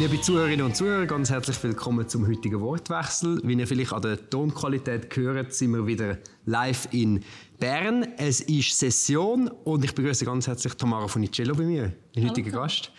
Liebe Zuhörerinnen und Zuhörer, ganz herzlich willkommen zum heutigen Wortwechsel. Wie ihr vielleicht an der Tonqualität hört, sind wir wieder live in Bern. Es ist Session und ich begrüße ganz herzlich Tamara Funicello bei mir, den heutigen Gast.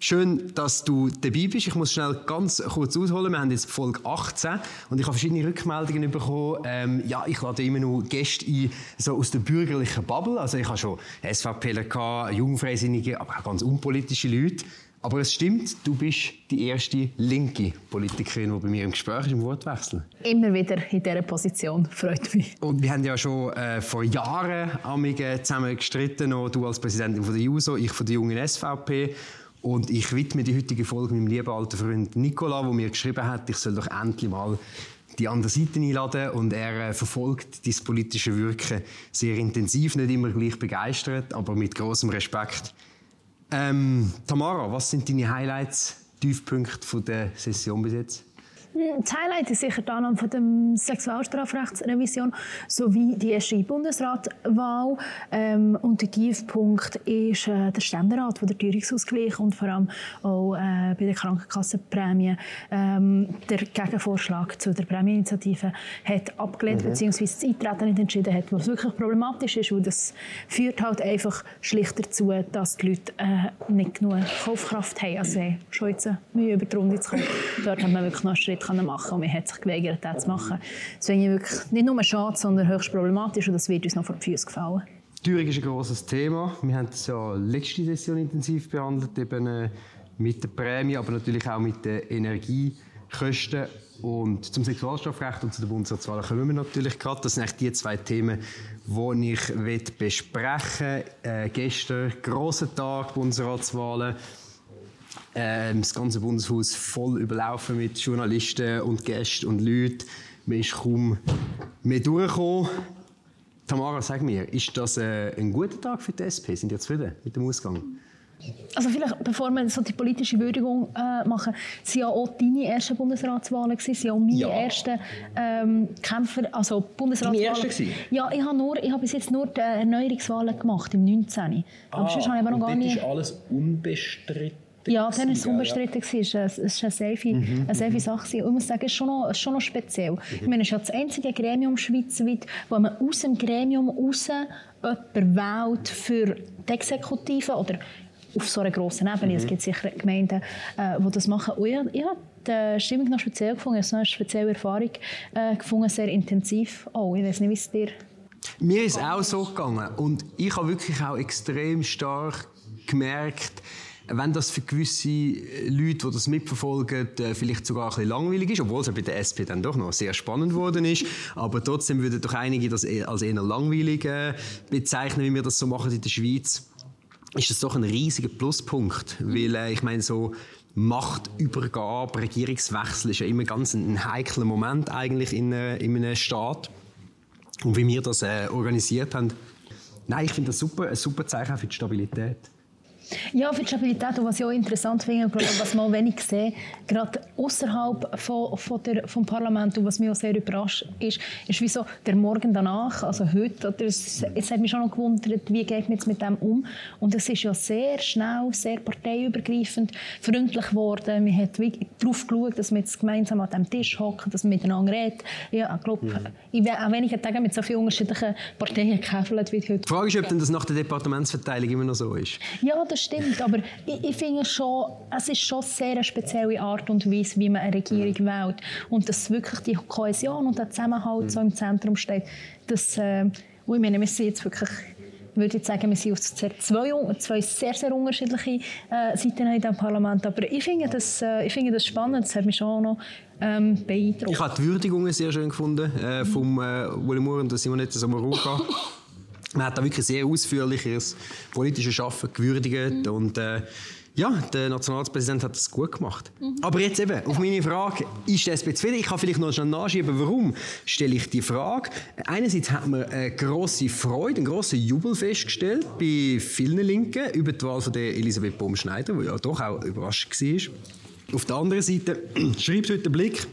Schön, dass du dabei bist. Ich muss schnell ganz kurz ausholen. Wir haben jetzt Folge 18 und ich habe verschiedene Rückmeldungen bekommen. Ähm, ja, ich lade immer noch Gäste ein, so aus der bürgerlichen Bubble. Also ich habe schon SVPler, Jungfreisinnige, aber auch ganz unpolitische Leute. Aber es stimmt, du bist die erste linke Politikerin, die bei mir im Gespräch ist, im Wortwechsel. Immer wieder in dieser Position, freut mich. Und wir haben ja schon äh, vor Jahren zusammen gestritten, noch du als Präsidentin von der JUSO, ich von der jungen SVP. Und ich widme die heutige Folge meinem lieben alten Freund Nicola, der mir geschrieben hat, ich soll doch endlich mal die andere Seite einladen und er äh, verfolgt dieses politische Wirken sehr intensiv, nicht immer gleich begeistert, aber mit großem Respekt. Ähm, Tamara, was sind deine Highlights, Tiefpunkte der Session bis jetzt? Das Highlight ist sicher die Annahme von der Sexualstrafrechtsrevision sowie die erste Bundesratwahl. Ähm, und der Tiefpunkt ist äh, der Ständerat, der Teuerungsausgleich und vor allem auch äh, bei der Krankenkassenprämie ähm, der Gegenvorschlag zu der Prämieninitiative hat abgelehnt mhm. bzw. das Eintreten nicht entschieden hat, was wirklich problematisch ist, weil das führt halt einfach schlicht dazu, dass die Leute äh, nicht genug Kaufkraft haben. Also schon jetzt Mühe über die Runde zu kommen. Dort haben wir wirklich noch einen Schritt machen und man hat sich geweigert, das zu machen. Deswegen wirklich nicht nur schade, sondern höchst problematisch und das wird uns noch vor die Füße gefallen. Teuerung ist ein grosses Thema. Wir haben es ja letzte Session intensiv behandelt, eben äh, mit der Prämie, aber natürlich auch mit den Energiekosten. Und zum Sexualstrafrecht und zu der Bundesratswahl kommen wir natürlich gerade. Das sind eigentlich die zwei Themen, die ich besprechen will. Äh, gestern, grosser Tag, Bundesratswahlen. Ähm, das ganze Bundeshaus voll überlaufen mit Journalisten und Gästen und Leuten. Man ist kaum mehr durchgekommen. Tamara, sag mir, ist das äh, ein guter Tag für die SP? Sind Sie zufrieden mit dem Ausgang? Also vielleicht, bevor wir so die politische Würdigung äh, machen, sind ja auch deine ersten Bundesratswahlen gewesen, sind auch meine ja. ersten ähm, Kämpfer, also Bundesratswahlen. Deine ersten Ja, ich habe, nur, ich habe bis jetzt nur die Erneuerungswahlen gemacht, im 19. Ah, Aber sonst habe ich aber noch gar nicht... ist alles unbestritten? Ja, dann war es unbestritten. Es war eine safe, mhm. eine safe Sache. Und ich muss sagen, es ist schon noch, schon noch speziell. Mhm. Ich meine, es ist ja das einzige Gremium schweizweit, wo man aus dem Gremium raus jemanden wählt für die Exekutive oder auf so einer grossen Ebene. Mhm. Es gibt sicher Gemeinden, äh, die das machen. Und ich, ich habe die Stimmung noch speziell gefunden. Ich habe eine spezielle Erfahrung äh, gefunden, sehr intensiv. Oh, ich weiß nicht, wie es dir... Mir ist es auch so gegangen. Und ich habe wirklich auch extrem stark gemerkt, wenn das für gewisse Leute, die das mitverfolgen, äh, vielleicht sogar ein bisschen langweilig ist, obwohl es bei der SP dann doch noch sehr spannend geworden ist, aber trotzdem würden doch einige das e- als eher langweilig äh, bezeichnen, wie wir das so machen in der Schweiz, ist das doch ein riesiger Pluspunkt, weil äh, ich meine so Machtübergabe, Regierungswechsel ist ja immer ganz ein heikler Moment eigentlich in, in einem Staat und wie wir das organisiert haben. Nein, ich finde das super, ein super Zeichen für die Stabilität. Ja, für die Stabilität. Und was ich auch interessant finde, glaube, was man wenig sehe, gerade außerhalb von, von der, vom Parlament und was mich auch sehr überrascht ist, ist wie so der Morgen danach, also heute, es, es hat mich schon noch gewundert, wie geht man jetzt mit dem um. Und es ist ja sehr schnell, sehr parteiübergreifend freundlich geworden. Man hat darauf geschaut, dass wir jetzt gemeinsam an diesem Tisch hocken, dass wir miteinander reden. Ja, ich glaube, mhm. ich auch weniger Tage mit so vielen unterschiedlichen Parteien gekämpft wie heute. Die Frage ist, ob denn das nach der Departementsverteilung immer noch so ist. Ja, das stimmt, aber ich, ich finde schon, es ist schon sehr eine spezielle Art und Weise, wie man eine Regierung mhm. wählt. Und dass wirklich die Kohäsion und der Zusammenhalt mhm. so im Zentrum steht, das, äh, ich meine, wir sind jetzt wirklich ich würde jetzt sagen, wir sind auf zwei, zwei sehr, sehr unterschiedliche äh, Seiten in diesem Parlament. Aber ich finde das, äh, ich finde das spannend. Das hat mich schon noch ähm, beeindruckt. Ich habe die Würdigungen sehr schön gefunden äh, vom äh, William Moore und Simonetta Sommaruga. Man hat da wirklich sehr ausführliches politisches Schaffen gewürdigt mhm. und äh, ja, der Nationalratspräsident hat das gut gemacht. Mhm. Aber jetzt eben, auf meine Frage, ist das zufrieden? Ich kann vielleicht noch schnell nachschieben, warum stelle ich die Frage. Einerseits hat man eine grosse Freude, einen grossen Jubel festgestellt bei vielen Linken über die Wahl von der Elisabeth Baumschneider, die ja doch auch überrascht war. Auf der anderen Seite schreibt heute der Blick,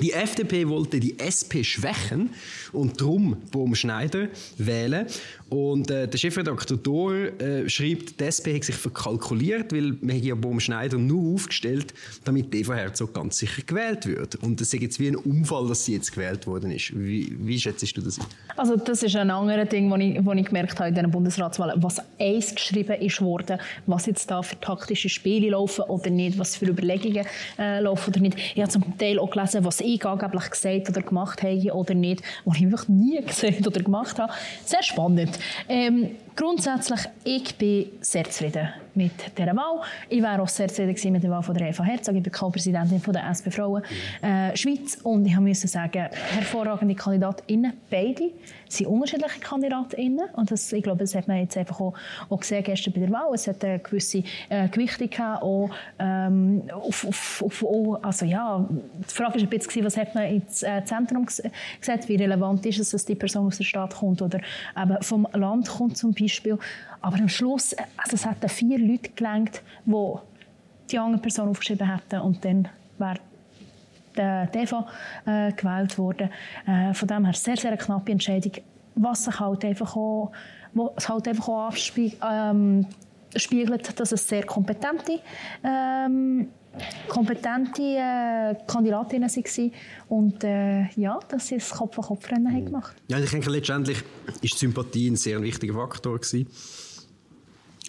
Die FDP wollte die SP schwächen und darum Bohm Schneider wählen. Und äh, der Chefredakteur Dor äh, schreibt, die SP hat sich verkalkuliert, weil man ja Bohm Schneider nur aufgestellt, damit Eva Herzog ganz sicher gewählt wird. Und das ist jetzt wie ein Unfall, dass sie jetzt gewählt worden ist. Wie, wie schätzt du das? Also das ist ein anderes Ding, das ich, ich gemerkt habe in diesen Bundesratswahlen, was eins geschrieben ist worden, was jetzt da für taktische Spiele laufen oder nicht, was für Überlegungen äh, laufen oder nicht. Ich habe zum Teil auch gelesen, was ich angeblich gesagt oder gemacht habe oder nicht, was ich einfach nie gesagt oder gemacht habe. Sehr spannend. Ähm, grundsätzlich, ich bin sehr zufrieden mit dieser Wahl. Ich wäre auch sehr zufrieden mit der Wahl von der Eva Herzog. Ich bin Co-Präsidentin der SP Frauen äh, Schweiz und ich musste sagen, hervorragende KandidatInnen, beide sind unterschiedliche KandidatInnen und das, ich glaube, das hat man jetzt einfach auch, auch gesehen gestern bei der Wahl. Es hat eine gewisse äh, Gewichtung gehabt, auch, ähm, auf, auf, auf, also ja, die Frage war ein bisschen, was hat man ins äh, Zentrum gesetzt, wie relevant ist es, dass die Person aus der Stadt kommt oder eben vom Land kommt zum Beispiel. Aber am Schluss, also es hat vier Leute gelangt, die die andere Person aufgeschrieben hätten und dann wäre der Eva äh, gewählt worden. Äh, von dem her sehr, sehr eine knappe Entscheidung, was sich halt einfach auch, was halt einfach auch abspiegelt, ähm, dass es sehr kompetente ähm, kompetente äh, Kandidatinnen waren und äh, ja, dass sie das Kopf-an-Kopf-Rennen haben gemacht Ja, ich denke, letztendlich ist Sympathie ein sehr wichtiger Faktor gewesen.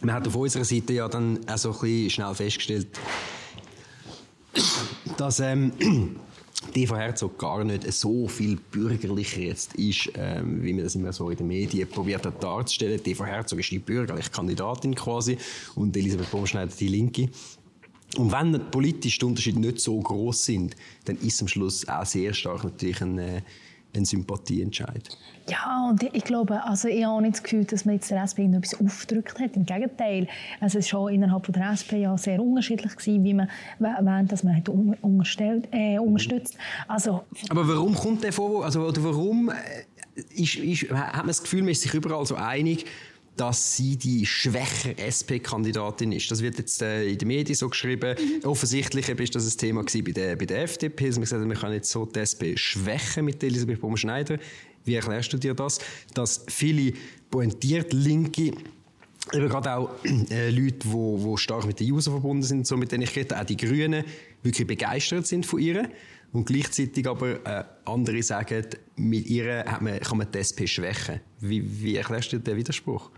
Man hat auf unserer Seite ja dann auch so ein bisschen schnell festgestellt, dass ähm, die von Herzog gar nicht so viel bürgerlicher jetzt ist, ähm, wie man das immer so in den Medien probiert hat darzustellen. Die von Herzog ist die bürgerliche Kandidatin quasi und Elisabeth Baumschneider die Linke. Und wenn politisch die Unterschiede nicht so groß sind, dann ist am Schluss auch sehr stark natürlich ein, äh, ein Sympathieentscheid. Ja, und ich, glaube, also ich habe nicht das Gefühl, dass man jetzt der SP noch etwas aufgedrückt hat. Im Gegenteil, also es war schon innerhalb der SP ja sehr unterschiedlich gewesen, wie man während dass man hat unterstellt, äh, unterstützt. Also, Aber warum kommt der vor? Also oder warum äh, ist, ist, hat man das Gefühl, man ist sich überall so einig? Dass sie die schwächere SP-Kandidatin ist. Das wird jetzt äh, in den Medien so geschrieben. Mhm. Offensichtlich ist das ein Thema bei der, bei der FDP. Also man gesagt, man kann jetzt so die SP schwächen mit Elisabeth Baum-Schneider. Wie erklärst du dir das? Dass viele pointiert Linke eben gerade auch äh, Leute, die wo, wo stark mit den User verbunden sind, so mit denen ich rede, auch die Grünen, wirklich begeistert sind von ihr. Und gleichzeitig aber äh, andere sagen, mit ihr man, kann man die SP schwächen. Wie, wie erklärst du den Widerspruch?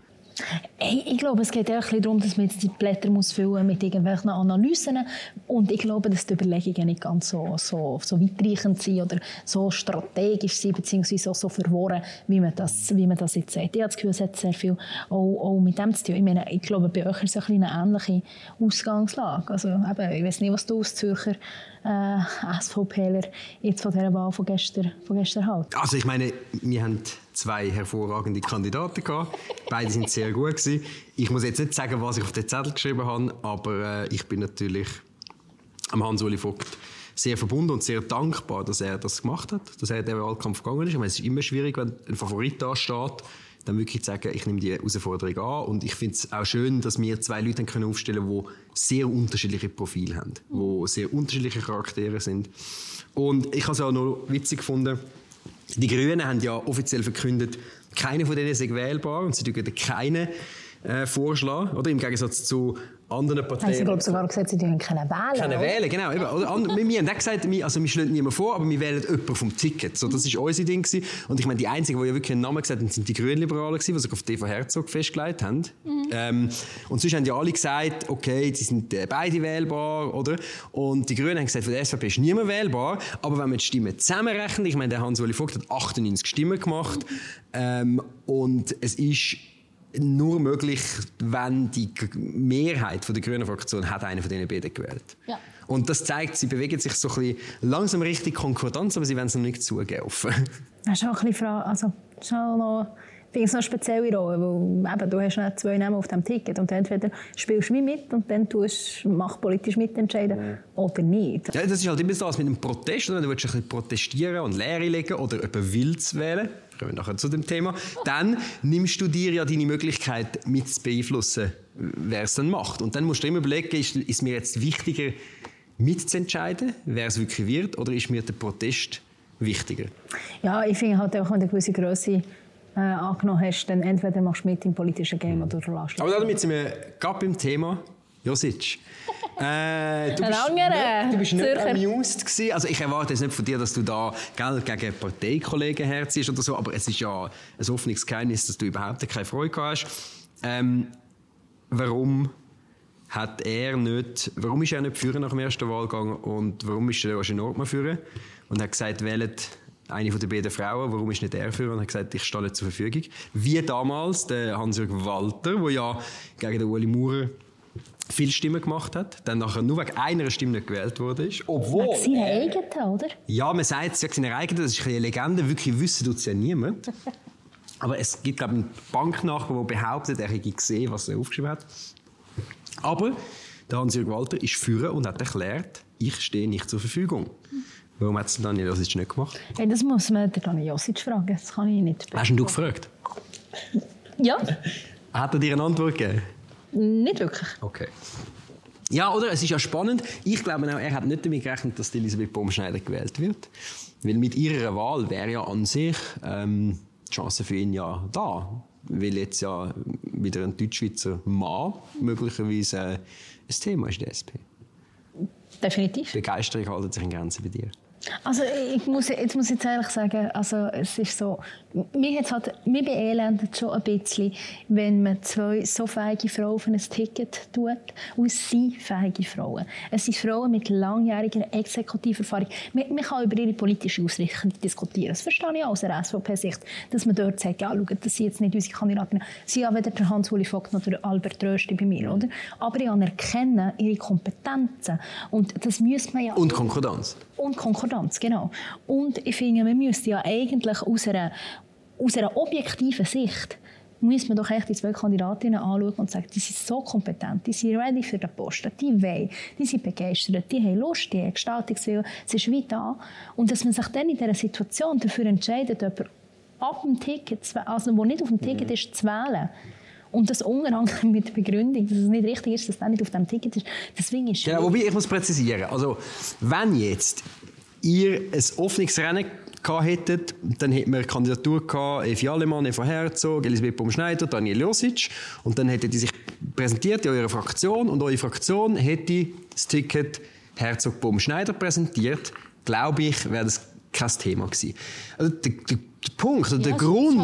Hey, ich glaube, es geht auch darum, dass man jetzt die Blätter muss füllen mit irgendwelchen Analysen und ich glaube, dass die Überlegungen nicht ganz so, so, so weitreichend sind oder so strategisch sind, beziehungsweise auch so verworren, wie man das, wie man das jetzt sagt. Ich habe das Gefühl, es hat sehr viel auch, auch mit dem zu tun. Ich, meine, ich glaube, bei euch ist es eine ähnliche Ausgangslage. Also, eben, ich weiß nicht, was du aus Zürcher äh, SVPler jetzt von dieser Wahl von gestern, von gestern halt. Also ich meine, wir haben zwei hervorragende Kandidaten gehabt. Beide sind sehr gut gewesen. Ich muss jetzt nicht sagen, was ich auf den Zettel geschrieben habe, aber äh, ich bin natürlich am Hans-Uli Vogt sehr verbunden und sehr dankbar, dass er das gemacht hat, dass er in den Wahlkampf gegangen ist. Ich meine, es ist immer schwierig, wenn ein Favorit da steht, dann wirklich zu sagen, ich nehme die Herausforderung an. Und ich finde es auch schön, dass wir zwei Leute können aufstellen können, die sehr unterschiedliche Profile haben, die sehr unterschiedliche Charaktere sind. Und ich habe es auch noch witzig gefunden, die Grünen haben ja offiziell verkündet, keine von denen ist wählbar und sie dürfen keinen äh, vorschlagen, oder? Im Gegensatz zu anderen Parteien. Sie haben sogar gesagt, sie keine wählen. Keine wählen, genau. Eben. Oder, wir, wir haben auch gesagt, wir, also wir schlagen niemanden vor, aber wir wählen jemanden vom Ticket. So, das war unser Ding. Gewesen. Und ich meine, die Einzigen, die ja wirklich einen Namen gesagt haben, sind die Grünliberalen die sich auf TV Herzog festgelegt haben. Mhm. Ähm, und sonst haben ja alle gesagt, okay, sie sind äh, beide wählbar, oder? Und die Grünen haben gesagt, für die SVP ist niemand wählbar. Aber wenn man die Stimmen zusammenrechnet, ich meine, der Hans-Uli Vogt hat 98 Stimmen gemacht. Ähm, und es ist nur möglich, wenn die Mehrheit von der grünen Fraktion hat einen von diesen beiden gewählt. Ja. Und das zeigt, sie bewegen sich so ein bisschen langsam Richtung Konkordanz, aber sie wollen es noch nicht zugeben. Das ist auch ein bisschen also schon noch finde es eine spezielle Rolle, weil eben, du hast nicht zwei Namen auf dem Ticket und entweder spielst du mit und dann tust, mach politisch mitentscheiden ja. oder nicht. Ja, das ist halt immer so, mit einem Protest, oder? du willst ein bisschen protestieren und Lehre legen oder jemanden wild wählen kommen nachher zu dem Thema, dann nimmst du dir ja deine Möglichkeit mit zu beeinflussen, wer es dann macht. Und dann musst du immer überlegen, ist, ist mir jetzt wichtiger, mitzuentscheiden, wer es wirklich wird, oder ist mir der Protest wichtiger? Ja, ich finde halt auch, wenn du eine gewisse Größe äh, angenommen hast, dann entweder machst du mit im politischen Game mhm. oder du verlässt Aber damit sind wir gerade beim Thema Josic. Äh, du, bist nicht, du bist nicht amused gewesen. Also ich erwarte jetzt nicht von dir, dass du da gell, gegen Parteikollegen herziehst oder so, aber es ist ja ein offenes Geheimnis, dass du überhaupt keine Freude hast. Ähm, warum hat er nicht, warum ist er nicht führen nach dem ersten Wahlgang und warum ist der Roger Nordmann führen und hat gesagt, wählt eine von den beiden Frauen, warum ist nicht er führen und hat gesagt, ich stehe zur Verfügung. Wie damals der Hans-Jürg Walter, der ja gegen den Uli Maurer viele Stimmen gemacht hat, dann nachher nur wegen einer Stimme nicht gewählt wurde. Obwohl... Wegen seiner eigenen, oder? Ja, man sagt es ja seiner eigenen, das ist eine Legende, wirklich wissen tut es ja niemand. Aber es gibt, glaube ich, einen Banknachbar, der behauptet, er hätte gesehen, was er aufgeschrieben hat. Aber der Hans-Jürg Walter ist führen und hat erklärt, ich stehe nicht zur Verfügung. Warum hat es Daniel Josic nicht gemacht? Hey, das muss man den Daniel Josic fragen, das kann ich nicht. Hast du gefragt? Ja. Hat er dir eine Antwort gegeben? Nicht wirklich. Okay. Ja, oder? Es ist ja spannend. Ich glaube auch, er hat nicht damit gerechnet, dass Elisabeth Baumschneider gewählt wird. Weil mit ihrer Wahl wäre ja an sich ähm, die Chance für ihn ja da. Weil jetzt ja wieder ein Deutschschweizer Mann möglicherweise äh, ein Thema ist, der SP. Definitiv. Begeisterung haltet sich in Grenzen bei dir. Also ich muss, jetzt muss ich jetzt ehrlich sagen, also es ist so, mir, hat's halt, mir beelendet schon ein bisschen, wenn man zwei so fähige Frauen auf ein Ticket tut, und es sind fähige Frauen. Es sind Frauen mit langjähriger Exekutiverfahrung. Man, man kann über ihre politische Ausrichtung diskutieren. Das verstehe ich auch aus der SVP-Sicht, dass man dort sagt, ja, schau, das sind jetzt nicht unsere Kandidaten, sie haben weder der Hans-Uli Vogt noch Albert Rösti bei mir, oder? Aber ich anerkenne ihre Kompetenzen und das müsste man ja... Und Konkordanz. Und Konkordanz, genau. Und ich finde, man müsste ja eigentlich aus einer, aus einer objektiven Sicht muss man doch echt die zwei Kandidatinnen anschauen und sagen, die sind so kompetent, die sind ready für den Posten, die wollen, die sind begeistert, die haben Lust, die haben Gestaltungswillen, es ist weit da. Und dass man sich dann in dieser Situation dafür entscheidet, er ab dem Ticket, also wo nicht auf dem Ticket mhm. ist, zu wählen, und das unter anderem mit der Begründung, dass es nicht richtig ist, dass das nicht auf dem Ticket ist. Deswegen ist genau, wobei, ich muss präzisieren. Also, wenn jetzt ihr ein offenes Rennen gehabt hättet, dann hätten wir eine Kandidatur gehabt, Evi Allemann, Eva Herzog, Elisabeth Baumschneider, Daniel Josic. Und dann hättet ihr sich präsentiert in eurer Fraktion und eure Fraktion hätte das Ticket Herzog Baumschneider präsentiert. Glaube ich, wäre das kein Thema gewesen. Also, der, der der Punkt, oder ja, der Grund,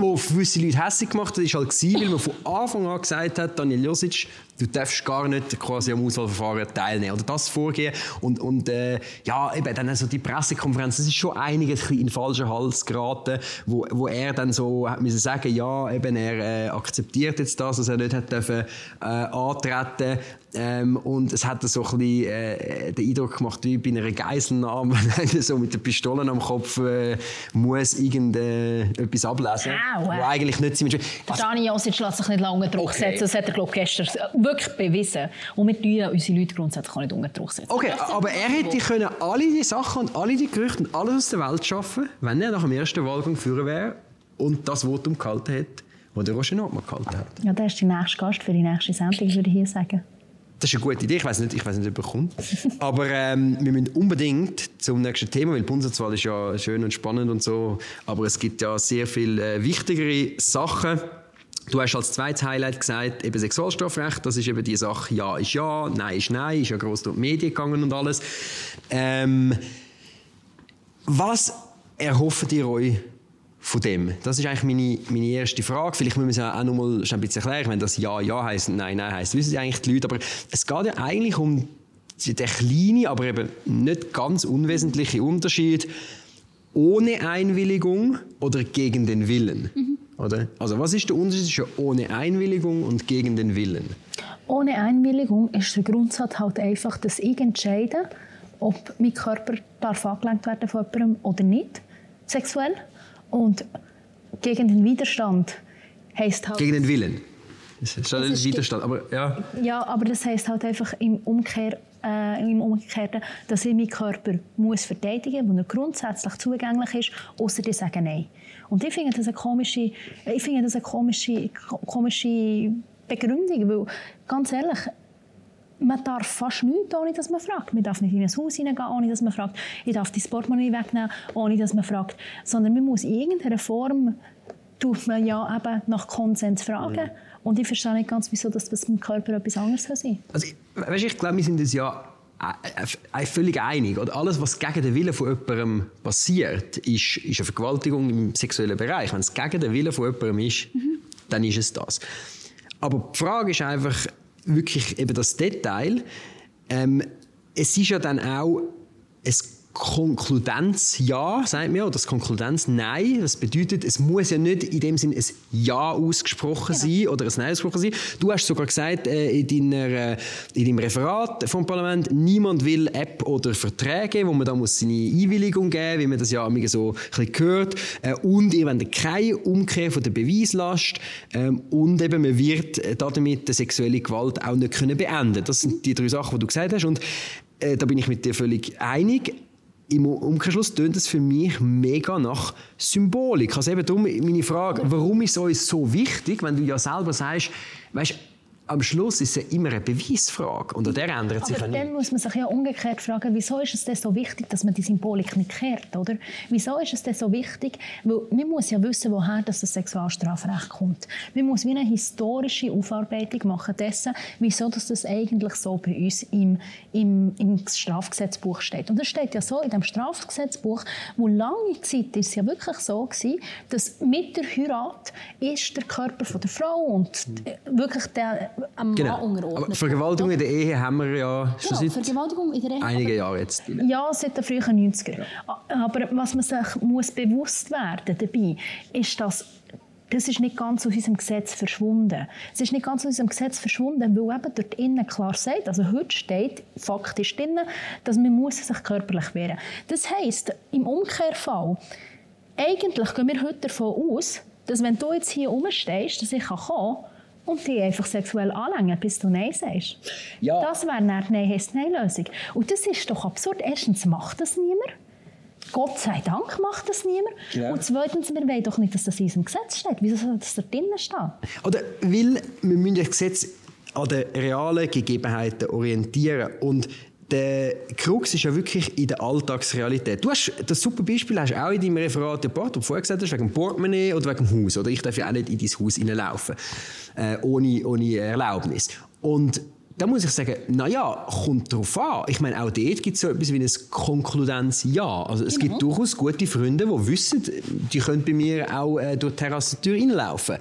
wo gewisse Leute hässlich gemacht hat, ist halt gewesen, weil man von Anfang an gesagt hat, Daniel Josic, du darfst gar nicht quasi am Auswahlverfahren teilnehmen oder das vorgehen und, und äh, ja, eben dann so die Pressekonferenz, das ist schon einiges in den falschen Hals geraten, wo, wo er dann so hat müssen sagen, ja, eben er äh, akzeptiert jetzt das, dass er nicht hat dürfen, äh, antreten ähm, und es hat so ein bisschen äh, den Eindruck gemacht, wie bei einer Geiselnahme, wenn so mit den Pistolen am Kopf äh, muss irgendetwas ablesen, wow. wo eigentlich nicht sein also, Dani Josic lässt sich nicht lange Druck okay. setzen, das hat er glaube gestern wirklich bewiesen. Und wir tun unsere Leute grundsätzlich auch nicht unter Druck setzen. Okay, aber er hätte können alle die Sachen und alle die Gerüchte und alles aus der Welt schaffen, wenn er nach dem ersten Wahlgang führen wäre und das Votum gehalten hätte, das der Roger Nordmann gehalten hat. Ja, der ist der nächste Gast für die nächste Sendung, würde ich hier sagen. Das ist eine gute Idee. Ich weiß nicht, ich weiß nicht, ob er kommt. Aber ähm, wir müssen unbedingt zum nächsten Thema, weil die Bundeswahl ist ja schön und spannend und so. Aber es gibt ja sehr viel äh, wichtigere Sachen. Du hast als zweites Highlight gesagt, eben Sexualstrafrecht, das ist eben die Sache, ja ist ja, nein ist nein, ist ja gross durch die Medien gegangen und alles. Ähm, was erhofft ihr euch von dem? Das ist eigentlich meine, meine erste Frage. Vielleicht müssen wir es auch noch mal ein bisschen erklären, wenn das Ja, Ja heisst Nein, Nein heisst. Wissen eigentlich die Leute, aber es geht ja eigentlich um den kleinen, aber eben nicht ganz unwesentlichen Unterschied ohne Einwilligung oder gegen den Willen. Mhm. Oder? Also was ist der Unterschied zwischen ohne Einwilligung und gegen den Willen? Ohne Einwilligung ist der Grundsatz halt einfach, dass ich entscheide, ob mein Körper darf angelenkt werden von jemandem oder nicht, sexuell. Und gegen den Widerstand heißt halt... Gegen den Willen? Das ist ein Widerstand, aber ja. Ja, aber das heißt halt einfach im Umkehr äh, im Umgekehrten, dass ich meinen Körper muss verteidigen muss, weil er grundsätzlich zugänglich ist, außer die sagen Nein. Und ich finde das eine komische, ich finde das eine komische, komische Begründung, weil ganz ehrlich, man darf fast nichts, ohne dass man fragt. Man darf nicht in ein Haus hineingehen, ohne dass man fragt. Ich darf die Portemonnaie wegnehmen, ohne dass man fragt. Sondern man muss in irgendeiner Form tut man ja eben nach Konsens fragen. Mhm. Und ich verstehe nicht ganz, wieso das mit dem Körper etwas anderes sein soll. Also, weißt, ich glaube, wir sind uns ja äh, äh, völlig einig. Oder alles, was gegen den Willen von jemandem passiert, ist, ist eine Vergewaltigung im sexuellen Bereich. Wenn es gegen den Willen von jemandem ist, mhm. dann ist es das. Aber die Frage ist einfach wirklich eben das Detail. Ähm, es ist ja dann auch, es Konkludenz ja, sagt mir, oder das Konkludenz nein. Das bedeutet, es muss ja nicht in dem Sinne ein Ja ausgesprochen ja. sein oder ein Nein ausgesprochen sein. Du hast sogar gesagt äh, in, deiner, äh, in deinem Referat vom Parlament, niemand will App oder Verträge, wo man da muss seine Einwilligung geben, wie man das ja immer so ein bisschen hört. Äh, und ihr wollt keine Umkehr von der Beweislast ähm, und eben man wird äh, damit die sexuelle Gewalt auch nicht können beenden. Das sind die drei Sachen, die du gesagt hast und äh, da bin ich mit dir völlig einig im Umkehrschluss tönt es für mich mega nach Symbolik. Also eben darum meine Frage, warum ist es uns so wichtig, wenn du ja selber sagst, weißt, am Schluss ist es ja immer eine Beweisfrage und an der ändert sich Aber ja dann muss man sich ja umgekehrt fragen, wieso ist es denn so wichtig, dass man die Symbolik nicht kehrt, oder? Wieso ist es denn so wichtig? Weil man muss ja wissen, woher das Sexualstrafrecht kommt. Man muss wie eine historische Aufarbeitung machen dessen, wieso dass das eigentlich so bei uns im, im, im Strafgesetzbuch steht. Und das steht ja so in dem Strafgesetzbuch, wo lange Zeit ist es ja wirklich so gewesen, dass mit der Heirat ist der Körper von der Frau und wirklich der am genau. Mann unterordnet. Aber Vergewaltigung in der Ehe haben wir ja schon genau, seit Vergewaltigung in der Ehe, einigen Jahren jetzt. Ja, seit den frühen 90er. Ja. Aber was man sich muss bewusst werden dabei, ist, dass das ist nicht ganz aus unserem Gesetz verschwunden. Es ist nicht ganz aus unserem Gesetz verschwunden, weil eben dort innen klar sagt, also heute steht faktisch drin, dass man muss sich körperlich wehren. Das heisst, im Umkehrfall, eigentlich gehen wir heute davon aus, dass wenn du jetzt hier rumstehst, dass ich kommen kann, und die einfach sexuell anlängen, bis du Nein sagst. Ja. Das wäre eine Nein-Nein-Lösung. Und das ist doch absurd. Erstens macht das niemand. Gott sei Dank macht das niemand. Genau. Und zweitens, wir wollen doch nicht, dass das in unserem Gesetz steht. Wieso soll das da drinnen stehen? Oder weil wir müssen das Gesetz an den realen Gegebenheiten orientieren. Und der Krux ist ja wirklich in der Alltagsrealität. Du hast das super Beispiel hast auch in deinem Referat gebracht, wo du vorher gesagt hast, wegen dem Portemonnaie oder wegen dem Haus. Oder ich darf ja auch nicht in dein Haus hineinlaufen, äh, ohne, ohne Erlaubnis. Und da muss ich sagen, naja, kommt drauf an. Ich meine, auch dort gibt es so etwas wie ein Konkludenz-Ja. Also es genau. gibt durchaus gute Freunde, die wissen, die können bei mir auch äh, durch die Terrassentür reinlaufen.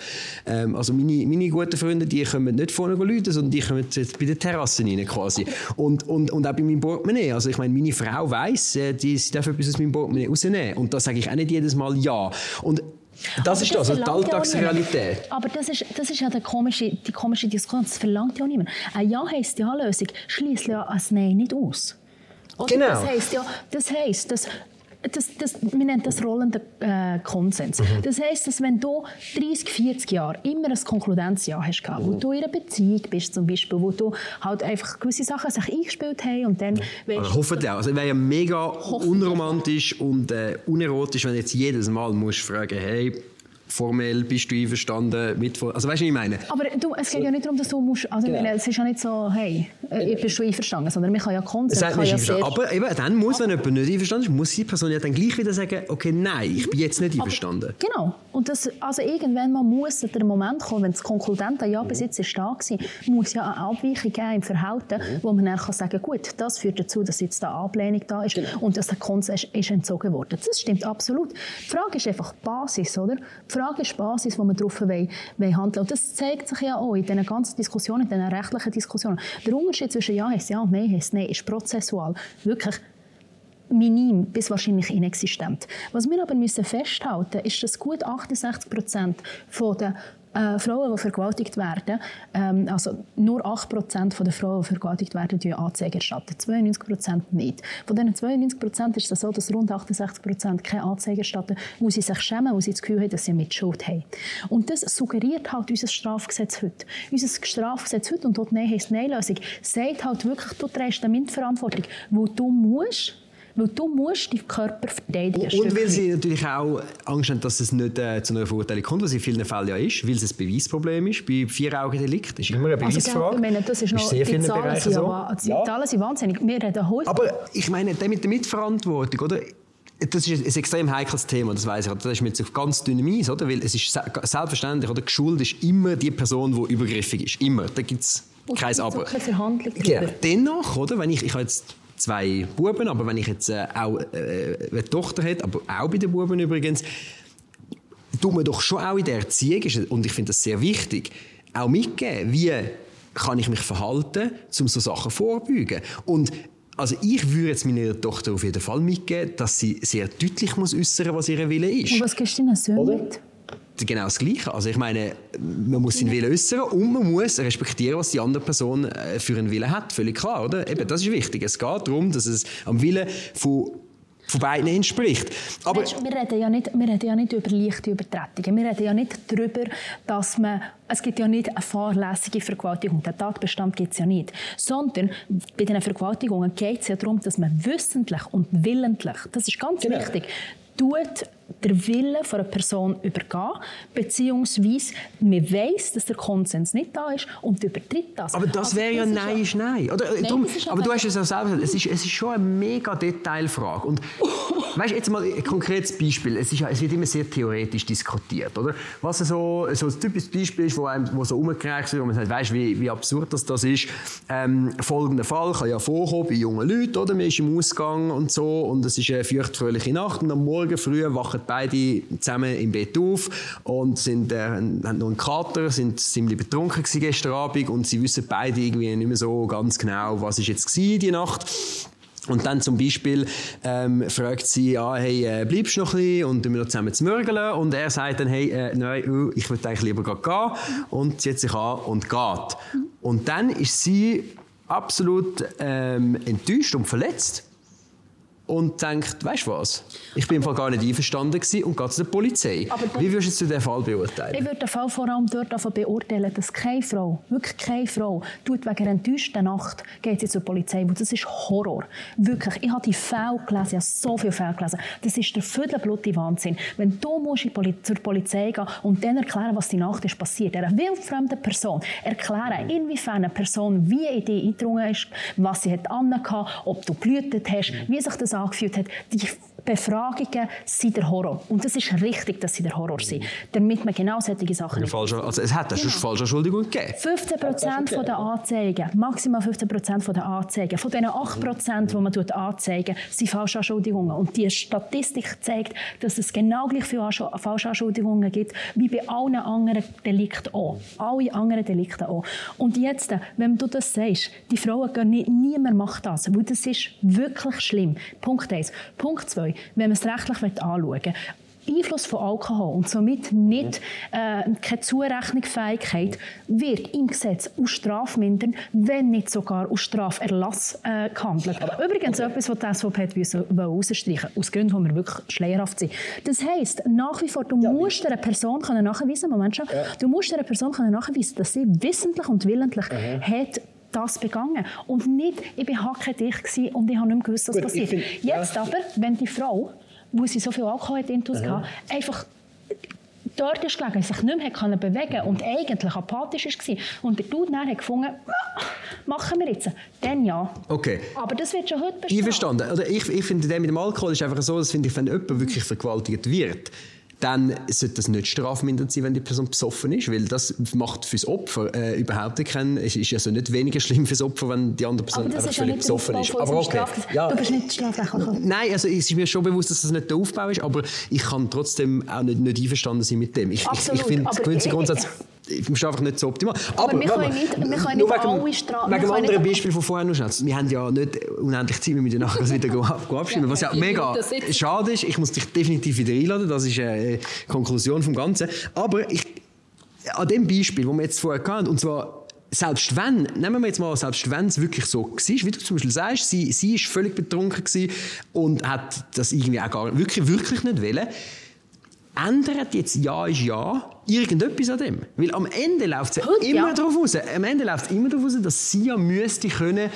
Ähm, also meine, meine guten Freunde, die kommen nicht vorne läuten, sondern die kommen jetzt bei der Terrasse rein quasi. Und, und, und auch bei meinem Portemonnaie. Also ich meine, meine Frau weiss, äh, die, sie darf etwas aus meinem Portemonnaie rausnehmen. Und da sage ich auch nicht jedes Mal Ja. Und das ist das, also die Alltagsrealität. Aber das ist, das ist ja die komische, die komische Diskussion, das verlangt ja niemand. Ein Ja heisst ja Lösung, schließt ja ein Nein nicht aus. Oder? Genau. Das heisst ja, das heisst, dass das, das, wir nennen das rollender äh, Konsens. Mhm. Das heisst, dass wenn du 30, 40 Jahre immer ein Konkludenzjahr hast gehabt, mhm. wo du in einer Beziehung bist zum Beispiel, wo du halt einfach gewisse Sachen sich eingespielt hast und dann... Mhm. Also hoffentlich auch. Also es wäre ja mega unromantisch und äh, unerotisch, wenn du jetzt jedes Mal musst fragen, hey, formell bist du einverstanden mit... Also weißt du, was ich meine? Aber du, es geht ja nicht darum, dass du musst... Also genau. es ist ja nicht so, hey, ich bin schon einverstanden, sondern man kann ja Konsens... Kann ja sehr aber eben, dann muss, wenn jemand nicht einverstanden ist, muss die Person ja dann gleich wieder sagen, okay, nein, ich bin jetzt nicht einverstanden. Aber, genau. Und das, also irgendwann mal muss der Moment kommen, wenn das konkludente Ja bis jetzt ist da war, muss ja eine Abweichung geben im Verhalten, mhm. wo man dann kann sagen gut, das führt dazu, dass jetzt eine Ablehnung da ist genau. und dass der Konsens ist entzogen worden. Das stimmt absolut. Die Frage ist einfach die Basis, oder? Die Frage ist die Basis, wo wir darauf handeln wollen. Und das zeigt sich ja auch in diesen ganzen Diskussionen, in diesen rechtlichen Diskussionen. Der Unterschied zwischen Ja heißt Ja und Nein heißt Nein ist prozessual. Wirklich minim bis wahrscheinlich inexistent. Was wir aber müssen festhalten ist, dass gut 68 Prozent der äh, Frauen, die vergewaltigt werden, ähm, also nur 8% der Frauen, die vergewaltigt werden, die Anzeige erstatten. 92% nicht. Von diesen 92% ist es so, dass rund 68% keine Anzeige erstatten, wo sie sich schämen, wo sie das Gefühl haben, dass sie mit Schuld haben. Und das suggeriert halt unser Strafgesetz heute. Unser Strafgesetz heute und dort Nein heisst Nein-Lösung, sagt halt wirklich, du trägst eine Mitverantwortung, wo du musst weil du musst deinen Körper verteidigen. Und weil sie natürlich auch Angst haben, dass es nicht äh, zu einer Verurteilung kommt, was in vielen Fällen ja ist, weil es ein Beweisproblem ist. Bei Vier-Augen-Delikt ist immer eine also, Beweisfrage. Also, ich meine, das ist noch, ist sehr die, Zahlen sind, so. die ja. Zahlen sind wahnsinnig. Wir reden heute... Aber ich meine, der mit der Mitverantwortung, oder? das ist ein extrem heikles Thema, das weiß ich. Das ist mit auf ganz dünnem Eis, oder? Weil es ist selbstverständlich, oder? Geschuld ist immer die Person, die übergriffig ist. Immer. Da gibt es kein Aber. Ja. Dennoch, oder? Wenn ich, ich habe jetzt zwei Buben, aber wenn ich jetzt äh, auch äh, eine Tochter hätte, aber auch bei den Buben übrigens, tut man doch schon auch in der Erziehung, und ich finde das sehr wichtig, auch mitgeben, wie kann ich mich verhalten, um so Sachen vorbeugen. Und also ich würde jetzt meiner Tochter auf jeden Fall mitgeben, dass sie sehr deutlich muss äußern, was ihr Wille ist. Und was gibst du deinen Söhnen mit? Genau das Gleiche. Also ich meine, man muss seinen Willen äußern und man muss respektieren, was die andere Person äh, für einen Willen hat. Völlig klar, oder? Eben, das ist wichtig. Es geht darum, dass es am Willen von von beiden entspricht. Aber weißt, wir, reden ja nicht, wir reden ja nicht über leichte Übertretungen. Wir reden ja nicht darüber, dass man, es gibt ja nicht eine fahrlässige Vergewaltigung. Den Tatbestand gibt es ja nicht. Sondern bei diesen Vergewaltigungen geht es ja darum, dass man wissentlich und willentlich, das ist ganz genau. wichtig, tut der Wille von einer Person übergehen, beziehungsweise man weiß, dass der Konsens nicht da ist und übertritt das. Aber das also, wäre ja Nein ist Nein. Oder, nein darum, aber du hast es ja selber gesagt, es ist, es ist schon eine mega Detailfrage. Und weißt, jetzt mal ein konkretes Beispiel. Es, ist, es wird immer sehr theoretisch diskutiert. Oder? Was so, so ein typisches Beispiel ist, wo, einem, wo so umgereicht wird, wo man sagt, weißt, wie, wie absurd das, das ist. Ähm, folgender Fall kann ja vorkommen bei jungen Leuten. Oder? Man ist im Ausgang und so und es ist eine feuchtfröhliche Nacht und am Morgen früh wachen beide zusammen im Bett auf und sind, äh, haben noch einen Kater, sind ziemlich betrunken gestern Abend und sie wissen beide irgendwie nicht mehr so ganz genau, was ist jetzt die Nacht. Und dann zum Beispiel ähm, fragt sie, ja, hey, äh, bleibst du noch ein bisschen und wir noch zusammen zu mürgeln? Und er sagt dann, hey, äh, nein, uh, ich würde eigentlich lieber gehen. Und zieht sich an und geht. Und dann ist sie absolut ähm, enttäuscht und verletzt und denkt, weißt du was, ich bin im gar nicht einverstanden und gehe zu der Polizei. Wie würdest du den Fall beurteilen? Ich würde den Fall vor allem dort beurteilen, dass keine Frau, wirklich keine Frau, tut wegen einer enttäuschten Nacht geht sie zur Polizei, weil das ist Horror. Wirklich, ich habe die Fälle gelesen, ich habe so viele Fälle gelesen. Das ist der viertelblutige Wahnsinn. Wenn du musst zur Polizei gehen und dann erklären, was die Nacht ist passiert, einer wildfremden Person erklären, inwiefern eine Person wie in dich eingedrungen ist, was sie hat angehabt, ob du blühtet hast, wie sich das angefühlt hat. Die Befragungen sind der Horror. Und es ist richtig, dass sie der Horror sind, damit man genau solche Sachen nicht... Falsche, also es hat genau. falsche Anschuldigungen gegeben. 15 Prozent der Anzeigen, maximal 15 Prozent der Anzeigen, von diesen 8 Prozent, die man anzeigen, sind falsche Anschuldigungen. Und die Statistik zeigt, dass es genau gleich viele falsche Anschuldigungen gibt, wie bei allen anderen Delikten auch. Alle anderen Delikte auch. Und jetzt, wenn du das sagst, die Frauen gehen nicht, niemand macht das, weil das ist wirklich schlimm. Punkt 1. Punkt 2 wenn man es rechtlich anschauen will. Einfluss von Alkohol und somit nicht äh, keine Zurechnungsfähigkeit wird im Gesetz aus strafmindern, wenn nicht sogar aus Straferlass äh, gehandelt. Aber Übrigens okay. etwas, was die SVP herausstreichen aus Gründen, die wir wirklich schleierhaft sind. Das heisst, nach wie vor, du ja. musst einer Person können nachweisen, Moment schon, ja. du musst einer Person können nachweisen, dass sie wissentlich und willentlich mhm. hat das begangen. Und nicht, ich war hackedicht und ich habe nicht mehr gewusst, was Gut, passiert. Find, Jetzt ja. aber, wenn die Frau, wo sie so viel Alkohol hat, intus hatte, einfach dort ist gelegen, sich nicht mehr können bewegen und eigentlich apathisch war und der Dude dann hat gefunden, machen wir jetzt, dann ja. Okay. Aber das wird schon heute bestehen. Einverstanden. Oder ich, ich finde, mit dem Alkohol ist einfach so, dass finde ich, wenn jemand wirklich vergewaltigt wird, dann sollte das nicht strafmindernd sein, wenn die Person besoffen ist, weil das macht fürs Opfer äh, überhaupt keinen, es ist also nicht weniger schlimm fürs Opfer, wenn die andere Person einfach völlig besoffen ist. Aber okay. Ja. Du bist nicht strafrechtlich. Nein, also es ist mir schon bewusst, dass das nicht der Aufbau ist, aber ich kann trotzdem auch nicht, nicht einverstanden sein mit dem. Ich, ich, ich finde, der Grundsatz ist einfach nicht so optimal. Aber, aber wir können nicht, wir können nicht wegen, alle Strafen... Wegen einem anderen Beispiel von vorher noch schnell. Wir haben ja nicht unendlich Zeit, wir müssen nachher das wieder abstimmen. Ja, was ja mega schade ist, ich muss dich definitiv wieder einladen, das ist eine Konklusion vom Ganzen. Aber ich, an dem Beispiel, das wir jetzt vorher hatten, und zwar selbst wenn, nehmen wir jetzt mal, selbst wenn es wirklich so war, wie du zum Beispiel sagst, sie, sie ist völlig betrunken und hat das irgendwie auch gar wirklich, wirklich nicht wollen, ändert jetzt Ja ist Ja irgendetwas an dem. Weil am Ende läuft es ja immer ja. darauf raus, am Ende läuft immer darauf raus, dass sie ja müsste können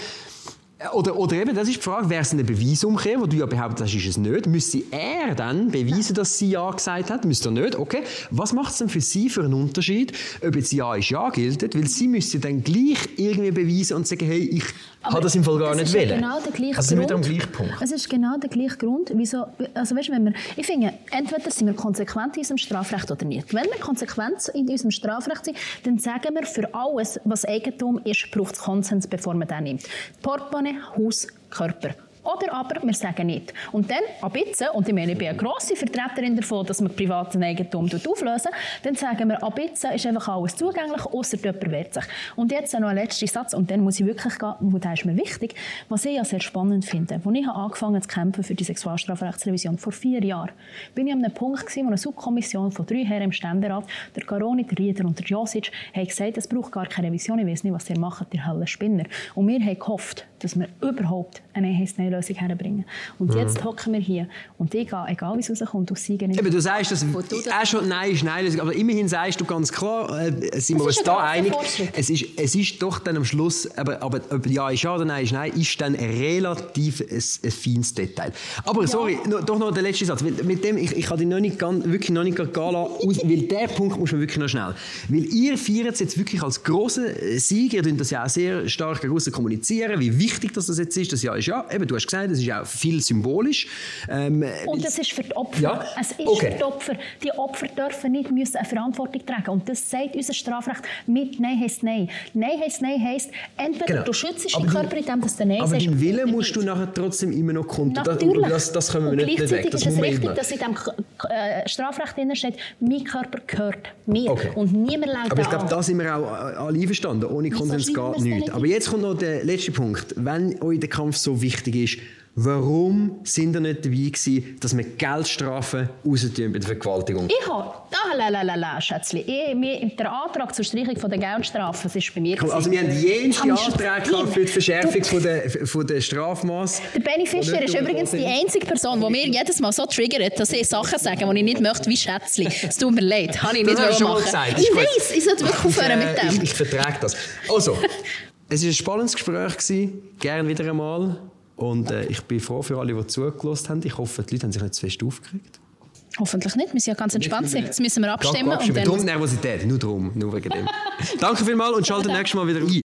Oder, oder eben, das ist die Frage, wäre es eine Beweisumkehr, wo du ja behauptest, ist es nicht, müsste er dann beweisen, dass sie Ja gesagt hat? Müsste er nicht? Okay. Was macht es denn für sie für einen Unterschied, ob jetzt Ja ist Ja gilt? Weil sie müsste dann gleich irgendwie beweisen und sagen, hey, ich habe das im Fall gar nicht wollen. Genau der gleiche also sind wir am gleichen Punkt. Es ist genau der gleiche Grund, wieso, also weißt, wenn wir, ich finde, entweder sind wir konsequent in unserem Strafrecht oder nicht. Wenn wir konsequent in unserem Strafrecht sind, dann sagen wir, für alles, was Eigentum ist, braucht es Konsens, bevor man den nimmt. Portemonnaie, Haus, Körper. Oder aber wir sagen nicht. Und dann, ab jetzt, und ich meine, ich bin eine grosse Vertreterin davon, dass man privaten Eigentum auflösen dann sagen wir, ab jetzt ist einfach alles zugänglich, außer jemand wehrt sich. Und jetzt noch ein letzter Satz, und dann muss ich wirklich gehen, und der ist mir wichtig, was ich ja sehr spannend finde. Als ich angefangen zu kämpfen für die Sexualstrafrechtsrevision, vor vier Jahren, bin ich an einem Punkt gewesen, wo eine Subkommission von drei Herren im Ständerat, der Garoni, der Rieder und der Josic, haben gesagt, es braucht gar keine Revision, ich weiß nicht, was ihr macht, ihr Hölle Spinner. Und wir haben gehofft, dass wir überhaupt eine Lösung herbringen. Und mhm. jetzt hocken wir hier und ich gehe, egal wie es rauskommt, aus Siegen nicht. du sagst, dass auch schon Nein ist Nein Lösung, aber immerhin sagst du ganz klar, äh, sind wir uns da einig, es ist, es ist doch dann am Schluss, aber, aber ob Ja ist Ja oder Nein ist Nein, ist dann relativ ein, ein feines Detail. Aber ja. sorry, no, doch noch der letzte Satz, mit dem, ich, ich kann dich noch nicht, wirklich noch nicht gehen lassen, weil der Punkt muss man wirklich noch schnell, weil ihr feiert es jetzt wirklich als grossen Sieg, ihr das ja auch sehr stark groß kommunizieren, wie wichtig das jetzt ist, das Ja ist Ja, eben, du hast gesagt, das ist auch viel symbolisch. Ähm, und das ist für die Opfer. Ja? Es ist okay. für die Opfer. Die Opfer dürfen nicht müssen eine Verantwortung tragen. Und das sagt unser Strafrecht mit Nein heisst Nein. Nein heisst Nein heisst, entweder genau. du schützt deinen Körper in dem, dass du Nein aber sagst. Aber deinen Willen musst du nachher trotzdem immer noch kontrollieren. Das, das, können wir und nicht bewegen. Das ist es richtig, immer. dass in dem äh, Strafrecht drin steht, mein Körper gehört mir. Okay. Und niemand lädt Aber ich glaube, da sind wir auch alle einverstanden. Ohne Konsens geht nichts. Aber jetzt kommt noch der letzte Punkt. Wenn euch der Kampf so wichtig ist, Warum sind ihr nicht dabei gewesen, dass wir Geldstrafen rausziehen bei der Vergewaltigung? Ich habe, ah, la, la, la, la, Schätzli, ich, mir, der Antrag zur Streichung von der Geldstrafen, das ist bei mir Also wir haben jenste Anträge für die Verschärfung von der, von der Strafmaß. Der Benny Fischer ist übrigens die einzige Person, die mir jedes Mal so triggert, dass ich Sachen sage, die ich nicht möchte, wie Schätzli. Es tut mir leid, habe ich nicht das machen. Gesagt. Ich weiß, ich sollte wirklich aufhören mit dem. Ich, ich vertrage das. Also, es war ein spannendes Gespräch, gerne wieder einmal. Und äh, ich bin froh für alle, die zugelassen haben. Ich hoffe, die Leute haben sich nicht zu fest aufgeregt. Hoffentlich nicht. Wir sind ja ganz entspannt. Jetzt müssen wir abstimmen. Und dann... Darum Nervosität, nur darum, nur wegen dem. Danke vielmals und schaltet nächstes Mal wieder ein.